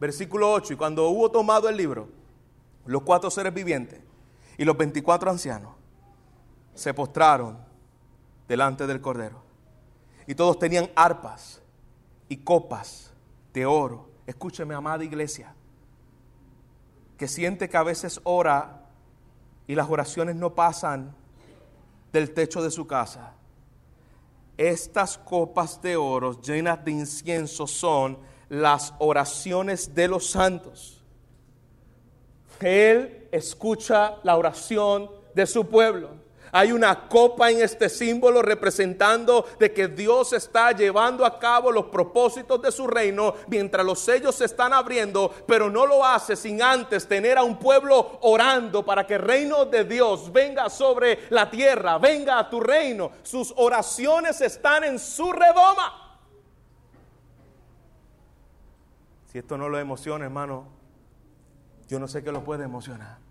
Versículo 8, y cuando hubo tomado el libro, los cuatro seres vivientes y los 24 ancianos, se postraron delante del Cordero. Y todos tenían arpas y copas de oro. Escúcheme, amada iglesia, que siente que a veces ora y las oraciones no pasan del techo de su casa. Estas copas de oro llenas de incienso son las oraciones de los santos. Él escucha la oración de su pueblo. Hay una copa en este símbolo representando de que Dios está llevando a cabo los propósitos de su reino mientras los sellos se están abriendo, pero no lo hace sin antes tener a un pueblo orando para que el reino de Dios venga sobre la tierra, venga a tu reino. Sus oraciones están en su redoma. Si esto no lo emociona, hermano, yo no sé qué lo puede emocionar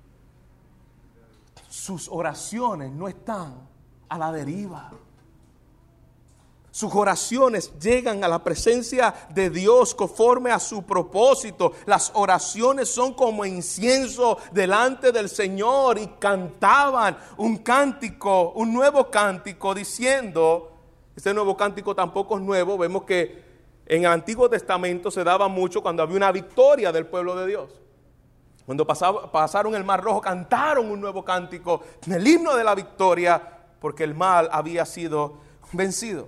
sus oraciones no están a la deriva. Sus oraciones llegan a la presencia de Dios conforme a su propósito. Las oraciones son como incienso delante del Señor y cantaban un cántico, un nuevo cántico diciendo, este nuevo cántico tampoco es nuevo, vemos que en el Antiguo Testamento se daba mucho cuando había una victoria del pueblo de Dios. Cuando pasaron el Mar Rojo, cantaron un nuevo cántico, el himno de la victoria, porque el mal había sido vencido.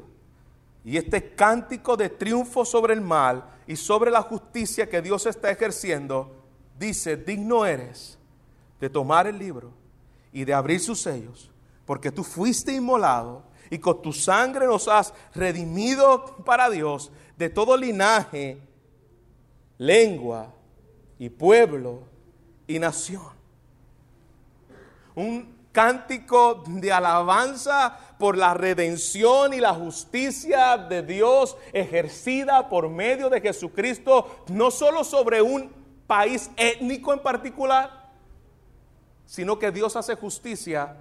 Y este cántico de triunfo sobre el mal y sobre la justicia que Dios está ejerciendo, dice, digno eres de tomar el libro y de abrir sus sellos, porque tú fuiste inmolado y con tu sangre nos has redimido para Dios de todo linaje, lengua y pueblo y nación. Un cántico de alabanza por la redención y la justicia de Dios ejercida por medio de Jesucristo, no solo sobre un país étnico en particular, sino que Dios hace justicia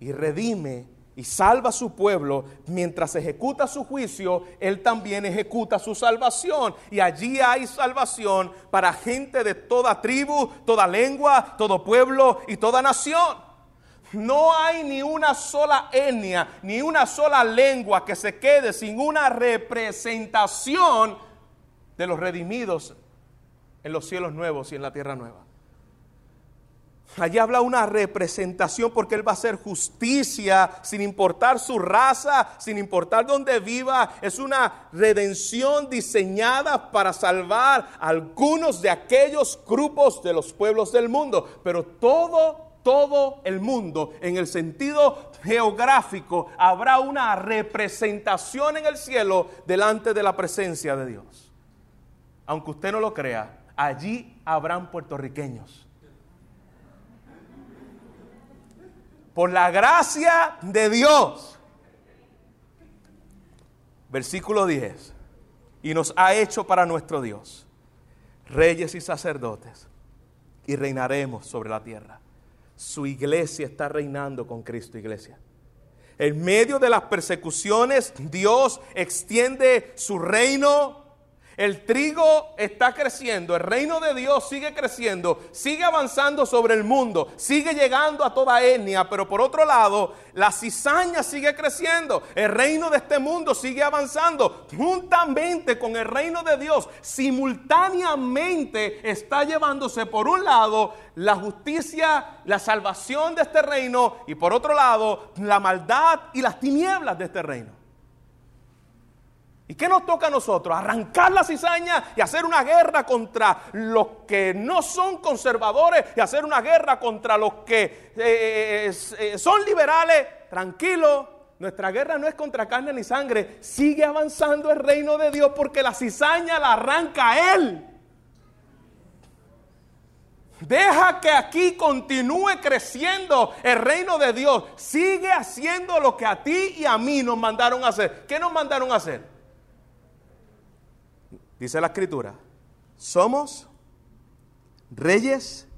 y redime y salva a su pueblo, mientras ejecuta su juicio, Él también ejecuta su salvación. Y allí hay salvación para gente de toda tribu, toda lengua, todo pueblo y toda nación. No hay ni una sola etnia, ni una sola lengua que se quede sin una representación de los redimidos en los cielos nuevos y en la tierra nueva. Allí habla una representación porque Él va a hacer justicia sin importar su raza, sin importar dónde viva. Es una redención diseñada para salvar a algunos de aquellos grupos de los pueblos del mundo. Pero todo, todo el mundo, en el sentido geográfico, habrá una representación en el cielo delante de la presencia de Dios. Aunque usted no lo crea, allí habrán puertorriqueños por la gracia de Dios. Versículo 10. Y nos ha hecho para nuestro Dios reyes y sacerdotes y reinaremos sobre la tierra. Su iglesia está reinando con Cristo, iglesia. En medio de las persecuciones, Dios extiende su reino el trigo está creciendo, el reino de Dios sigue creciendo, sigue avanzando sobre el mundo, sigue llegando a toda etnia, pero por otro lado, la cizaña sigue creciendo, el reino de este mundo sigue avanzando, juntamente con el reino de Dios, simultáneamente está llevándose por un lado la justicia, la salvación de este reino y por otro lado la maldad y las tinieblas de este reino. ¿Y qué nos toca a nosotros? Arrancar la cizaña y hacer una guerra contra los que no son conservadores y hacer una guerra contra los que eh, eh, son liberales. Tranquilo, nuestra guerra no es contra carne ni sangre. Sigue avanzando el reino de Dios porque la cizaña la arranca Él. Deja que aquí continúe creciendo el reino de Dios. Sigue haciendo lo que a ti y a mí nos mandaron a hacer. ¿Qué nos mandaron a hacer? Dice la escritura, somos reyes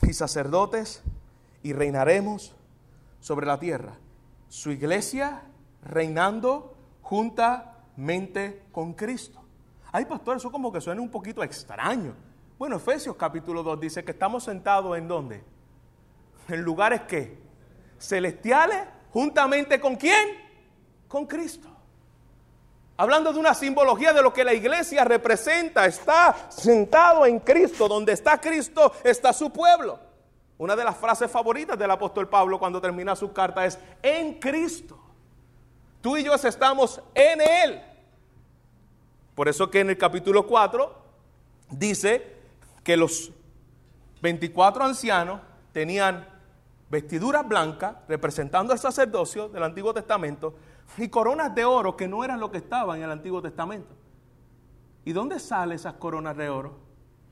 y sacerdotes y reinaremos sobre la tierra. Su iglesia reinando juntamente con Cristo. Ay, pastor, eso como que suena un poquito extraño. Bueno, Efesios capítulo 2 dice que estamos sentados en dónde? En lugares que celestiales, juntamente con quién? Con Cristo. Hablando de una simbología de lo que la iglesia representa, está sentado en Cristo, donde está Cristo está su pueblo. Una de las frases favoritas del apóstol Pablo cuando termina su carta es, en Cristo. Tú y yo estamos en Él. Por eso que en el capítulo 4 dice que los 24 ancianos tenían vestiduras blancas representando el sacerdocio del Antiguo Testamento y coronas de oro que no eran lo que estaba en el Antiguo Testamento. ¿Y dónde salen esas coronas de oro?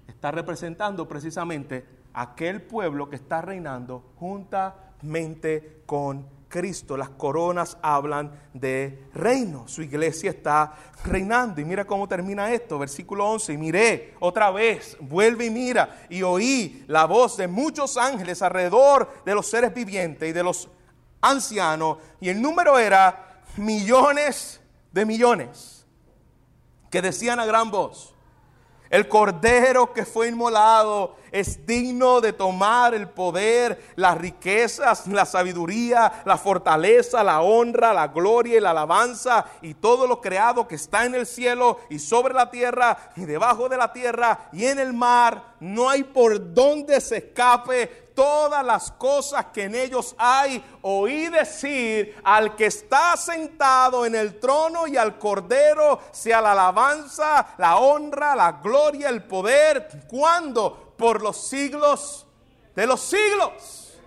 Está representando precisamente aquel pueblo que está reinando juntamente con Cristo. Las coronas hablan de reino. Su iglesia está reinando. Y mira cómo termina esto, versículo 11. Y miré otra vez, vuelve y mira, y oí la voz de muchos ángeles alrededor de los seres vivientes y de los ancianos. Y el número era millones de millones, que decían a gran voz, el cordero que fue inmolado es digno de tomar el poder, las riquezas, la sabiduría, la fortaleza, la honra, la gloria y la alabanza y todo lo creado que está en el cielo y sobre la tierra y debajo de la tierra y en el mar. No hay por donde se escape todas las cosas que en ellos hay. Oí decir al que está sentado en el trono y al cordero sea la alabanza, la honra, la gloria, el poder. ¿Cuándo? Por los siglos de los siglos.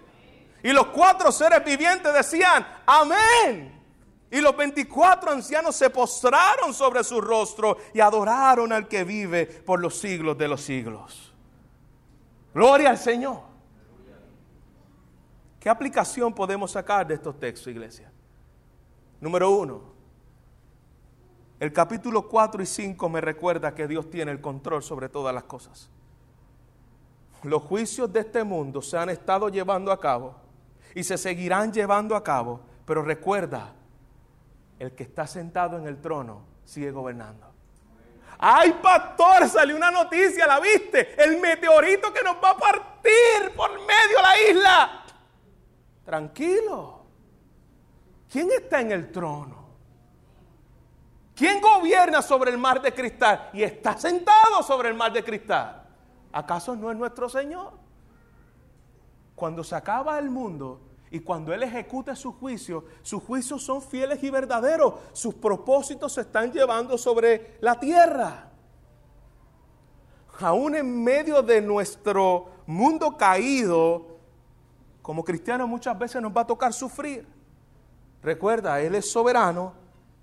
Y los cuatro seres vivientes decían, amén. Y los 24 ancianos se postraron sobre su rostro y adoraron al que vive por los siglos de los siglos. Gloria al Señor. ¿Qué aplicación podemos sacar de estos textos, iglesia? Número uno, el capítulo 4 y 5 me recuerda que Dios tiene el control sobre todas las cosas. Los juicios de este mundo se han estado llevando a cabo y se seguirán llevando a cabo, pero recuerda, el que está sentado en el trono sigue gobernando. Ay, pastor, salió una noticia, ¿la viste? El meteorito que nos va a partir por medio de la isla. Tranquilo. ¿Quién está en el trono? ¿Quién gobierna sobre el mar de cristal y está sentado sobre el mar de cristal? ¿Acaso no es nuestro Señor? Cuando se acaba el mundo y cuando Él ejecuta su juicio, sus juicios son fieles y verdaderos. Sus propósitos se están llevando sobre la tierra. Aún en medio de nuestro mundo caído, como cristianos muchas veces nos va a tocar sufrir. Recuerda, Él es soberano,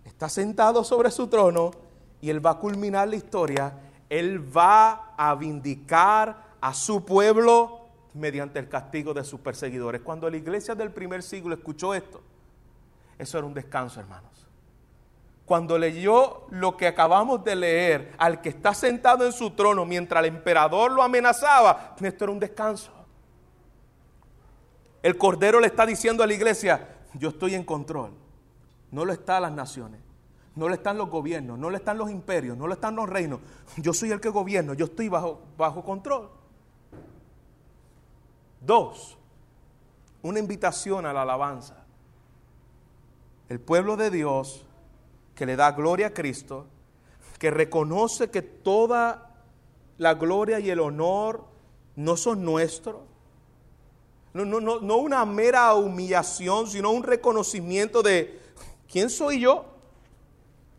está sentado sobre su trono y Él va a culminar la historia. Él va a vindicar a su pueblo mediante el castigo de sus perseguidores. Cuando la iglesia del primer siglo escuchó esto, eso era un descanso, hermanos. Cuando leyó lo que acabamos de leer, al que está sentado en su trono mientras el emperador lo amenazaba, esto era un descanso. El Cordero le está diciendo a la iglesia, yo estoy en control. No lo están las naciones, no lo están los gobiernos, no lo están los imperios, no lo están los reinos. Yo soy el que gobierno, yo estoy bajo, bajo control. Dos, una invitación a la alabanza. El pueblo de Dios que le da gloria a Cristo, que reconoce que toda la gloria y el honor no son nuestros, no, no, no, una mera humillación, sino un reconocimiento de quién soy yo.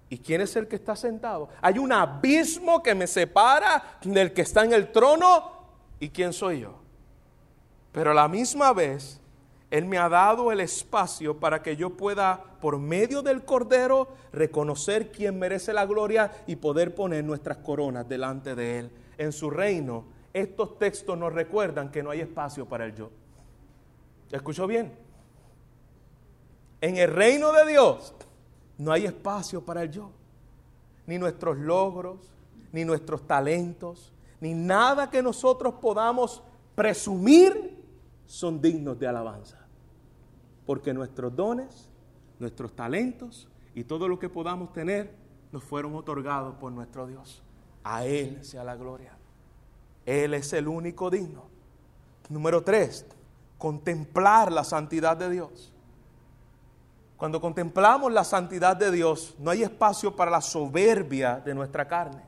¿Y quién es el que está sentado? Hay un abismo que me separa del que está en el trono y quién soy yo. Pero a la misma vez, Él me ha dado el espacio para que yo pueda, por medio del Cordero, reconocer quién merece la gloria y poder poner nuestras coronas delante de Él. En su reino, estos textos nos recuerdan que no hay espacio para el yo. ¿Escuchó bien? En el reino de Dios, no hay espacio para el yo. Ni nuestros logros, ni nuestros talentos, ni nada que nosotros podamos presumir son dignos de alabanza. Porque nuestros dones, nuestros talentos y todo lo que podamos tener nos fueron otorgados por nuestro Dios. A Él sea la gloria. Él es el único digno. Número tres, contemplar la santidad de Dios. Cuando contemplamos la santidad de Dios, no hay espacio para la soberbia de nuestra carne.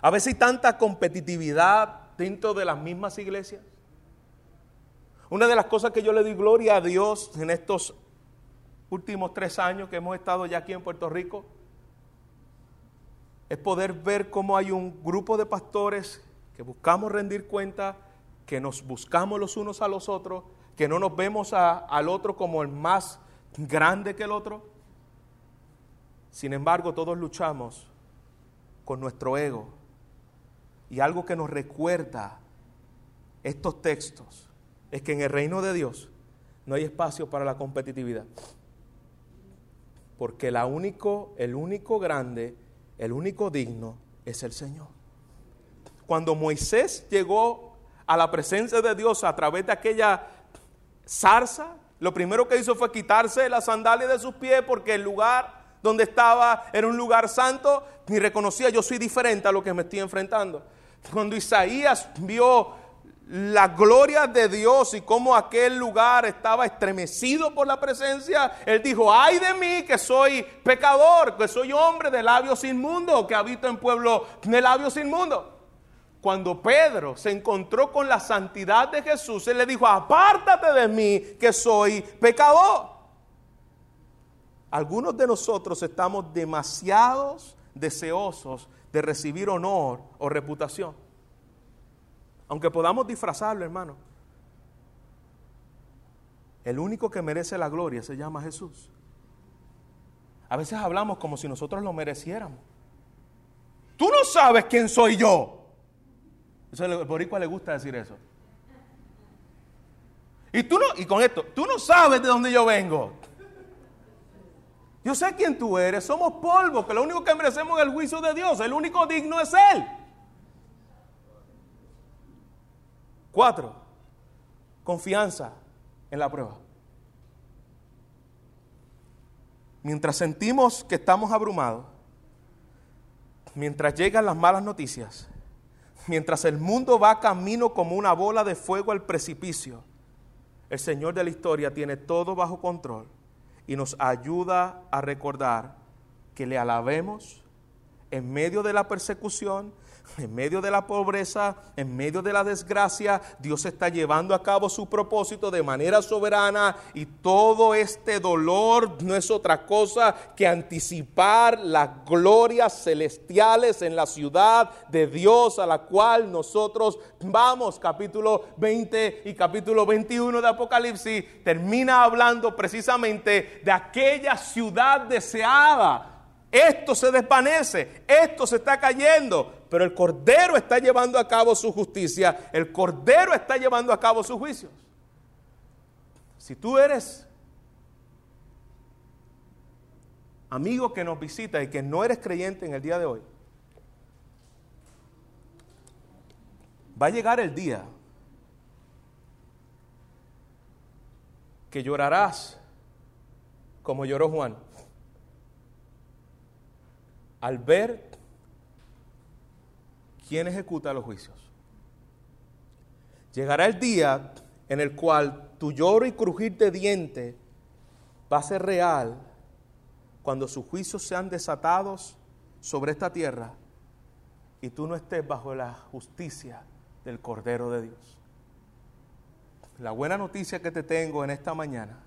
A veces hay tanta competitividad dentro de las mismas iglesias. Una de las cosas que yo le doy gloria a Dios en estos últimos tres años que hemos estado ya aquí en Puerto Rico es poder ver cómo hay un grupo de pastores que buscamos rendir cuenta, que nos buscamos los unos a los otros que no nos vemos al otro como el más grande que el otro. Sin embargo, todos luchamos con nuestro ego. Y algo que nos recuerda estos textos es que en el reino de Dios no hay espacio para la competitividad. Porque la único, el único grande, el único digno es el Señor. Cuando Moisés llegó a la presencia de Dios a través de aquella zarza, lo primero que hizo fue quitarse las sandalias de sus pies porque el lugar donde estaba era un lugar santo, ni reconocía yo soy diferente a lo que me estoy enfrentando. Cuando Isaías vio la gloria de Dios y cómo aquel lugar estaba estremecido por la presencia, él dijo, ay de mí que soy pecador, que soy hombre de labios inmundos, que habito en pueblo de labios inmundos cuando Pedro se encontró con la santidad de Jesús, él le dijo, apártate de mí que soy pecador. Algunos de nosotros estamos demasiados deseosos de recibir honor o reputación. Aunque podamos disfrazarlo, hermano. El único que merece la gloria se llama Jesús. A veces hablamos como si nosotros lo mereciéramos. Tú no sabes quién soy yo. Eso el boricua le gusta decir eso. Y tú no, y con esto, tú no sabes de dónde yo vengo. Yo sé quién tú eres, somos polvo, que lo único que merecemos es el juicio de Dios, el único digno es Él. Cuatro, confianza en la prueba. Mientras sentimos que estamos abrumados, mientras llegan las malas noticias, mientras el mundo va camino como una bola de fuego al precipicio, el Señor de la historia tiene todo bajo control y nos ayuda a recordar que le alabemos en medio de la persecución, en medio de la pobreza, en medio de la desgracia, Dios está llevando a cabo su propósito de manera soberana y todo este dolor no es otra cosa que anticipar las glorias celestiales en la ciudad de Dios a la cual nosotros vamos. Capítulo 20 y capítulo 21 de Apocalipsis termina hablando precisamente de aquella ciudad deseada esto se desvanece, esto se está cayendo, pero el Cordero está llevando a cabo su justicia, el Cordero está llevando a cabo sus juicios. Si tú eres amigo que nos visita y que no eres creyente en el día de hoy, va a llegar el día que llorarás como lloró Juan al ver quién ejecuta los juicios. Llegará el día en el cual tu lloro y crujir de diente va a ser real cuando sus juicios sean desatados sobre esta tierra y tú no estés bajo la justicia del Cordero de Dios. La buena noticia que te tengo en esta mañana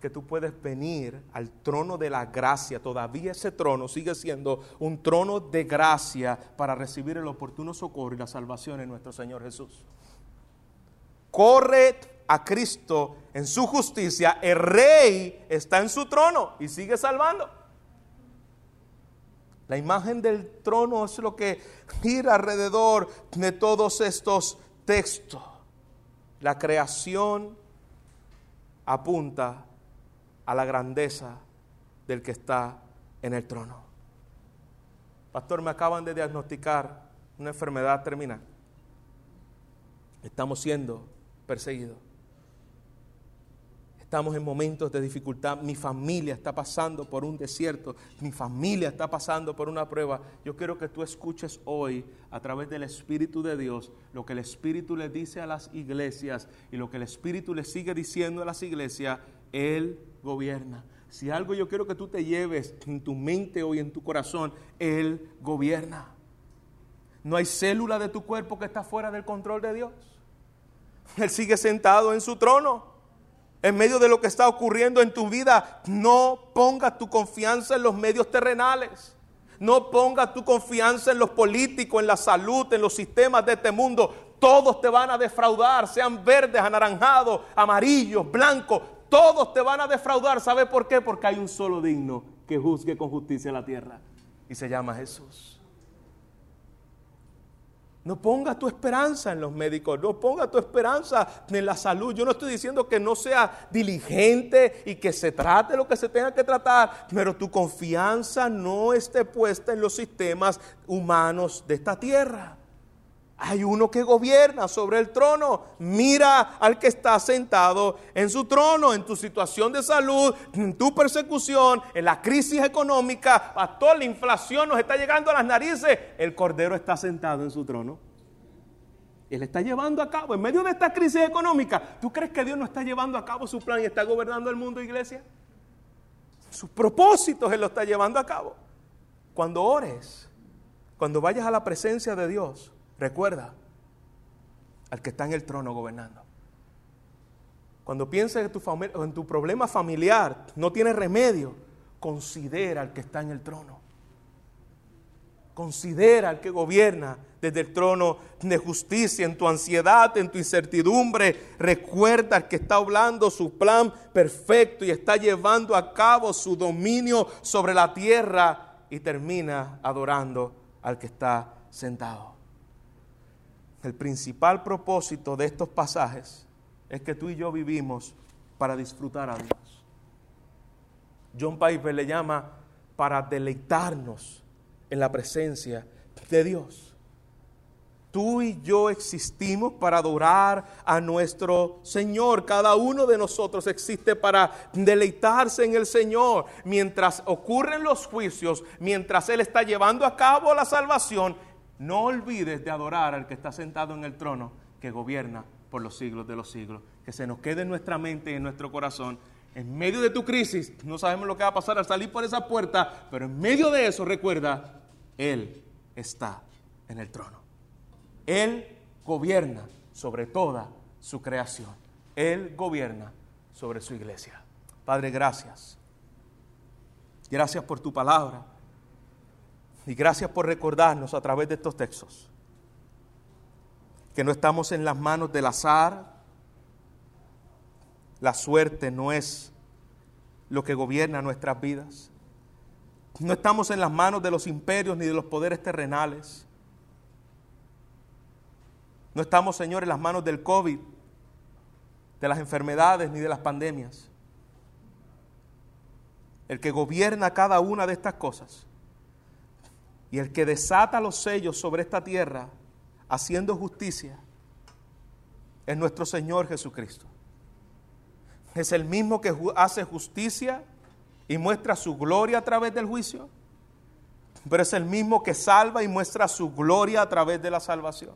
que tú puedes venir al trono de la gracia. Todavía ese trono sigue siendo un trono de gracia para recibir el oportuno socorro y la salvación en nuestro Señor Jesús. Corre a Cristo en su justicia. El rey está en su trono y sigue salvando. La imagen del trono es lo que gira alrededor de todos estos textos. La creación apunta a la grandeza del que está en el trono. Pastor, me acaban de diagnosticar una enfermedad terminal. Estamos siendo perseguidos. Estamos en momentos de dificultad. Mi familia está pasando por un desierto. Mi familia está pasando por una prueba. Yo quiero que tú escuches hoy a través del Espíritu de Dios lo que el Espíritu le dice a las iglesias y lo que el Espíritu le sigue diciendo a las iglesias. Él gobierna. Si algo yo quiero que tú te lleves en tu mente hoy, en tu corazón, Él gobierna. No hay célula de tu cuerpo que está fuera del control de Dios. Él sigue sentado en su trono en medio de lo que está ocurriendo en tu vida, no pongas tu confianza en los medios terrenales. No pongas tu confianza en los políticos, en la salud, en los sistemas de este mundo. Todos te van a defraudar, sean verdes, anaranjados, amarillos, blancos. Todos te van a defraudar. ¿Sabe por qué? Porque hay un solo digno que juzgue con justicia la tierra. Y se llama Jesús. No ponga tu esperanza en los médicos, no ponga tu esperanza en la salud. Yo no estoy diciendo que no sea diligente y que se trate lo que se tenga que tratar, pero tu confianza no esté puesta en los sistemas humanos de esta tierra. Hay uno que gobierna sobre el trono. Mira al que está sentado en su trono, en tu situación de salud, en tu persecución, en la crisis económica. Pastor, la inflación nos está llegando a las narices. El Cordero está sentado en su trono. Él está llevando a cabo, en medio de esta crisis económica, ¿tú crees que Dios no está llevando a cabo su plan y está gobernando el mundo, iglesia? Sus propósitos Él lo está llevando a cabo. Cuando ores, cuando vayas a la presencia de Dios, Recuerda al que está en el trono gobernando. Cuando pienses en tu, en tu problema familiar, no tiene remedio, considera al que está en el trono. Considera al que gobierna desde el trono de justicia, en tu ansiedad, en tu incertidumbre. Recuerda al que está hablando su plan perfecto y está llevando a cabo su dominio sobre la tierra y termina adorando al que está sentado. El principal propósito de estos pasajes es que tú y yo vivimos para disfrutar a Dios. John Piper le llama para deleitarnos en la presencia de Dios. Tú y yo existimos para adorar a nuestro Señor. Cada uno de nosotros existe para deleitarse en el Señor. Mientras ocurren los juicios, mientras Él está llevando a cabo la salvación, no olvides de adorar al que está sentado en el trono que gobierna por los siglos de los siglos. Que se nos quede en nuestra mente y en nuestro corazón. En medio de tu crisis, no sabemos lo que va a pasar al salir por esa puerta, pero en medio de eso recuerda, Él está en el trono. Él gobierna sobre toda su creación. Él gobierna sobre su iglesia. Padre, gracias. Gracias por tu palabra. Y gracias por recordarnos a través de estos textos que no estamos en las manos del azar. La suerte no es lo que gobierna nuestras vidas. No estamos en las manos de los imperios ni de los poderes terrenales. No estamos, Señor, en las manos del COVID, de las enfermedades ni de las pandemias. El que gobierna cada una de estas cosas y el que desata los sellos sobre esta tierra, haciendo justicia, es nuestro Señor Jesucristo. Es el mismo que hace justicia y muestra su gloria a través del juicio, pero es el mismo que salva y muestra su gloria a través de la salvación.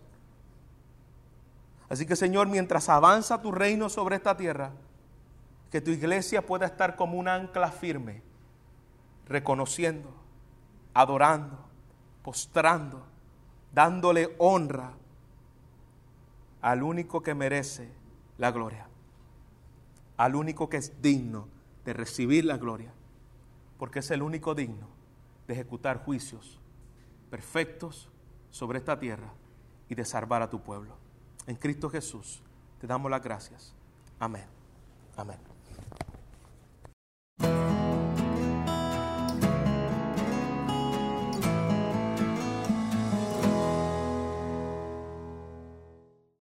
Así que Señor, mientras avanza tu reino sobre esta tierra, que tu iglesia pueda estar como un ancla firme, reconociendo, adorando, postrando, dándole honra al único que merece la gloria, al único que es digno de recibir la gloria, porque es el único digno de ejecutar juicios perfectos sobre esta tierra y de salvar a tu pueblo. En Cristo Jesús te damos las gracias. Amén. Amén.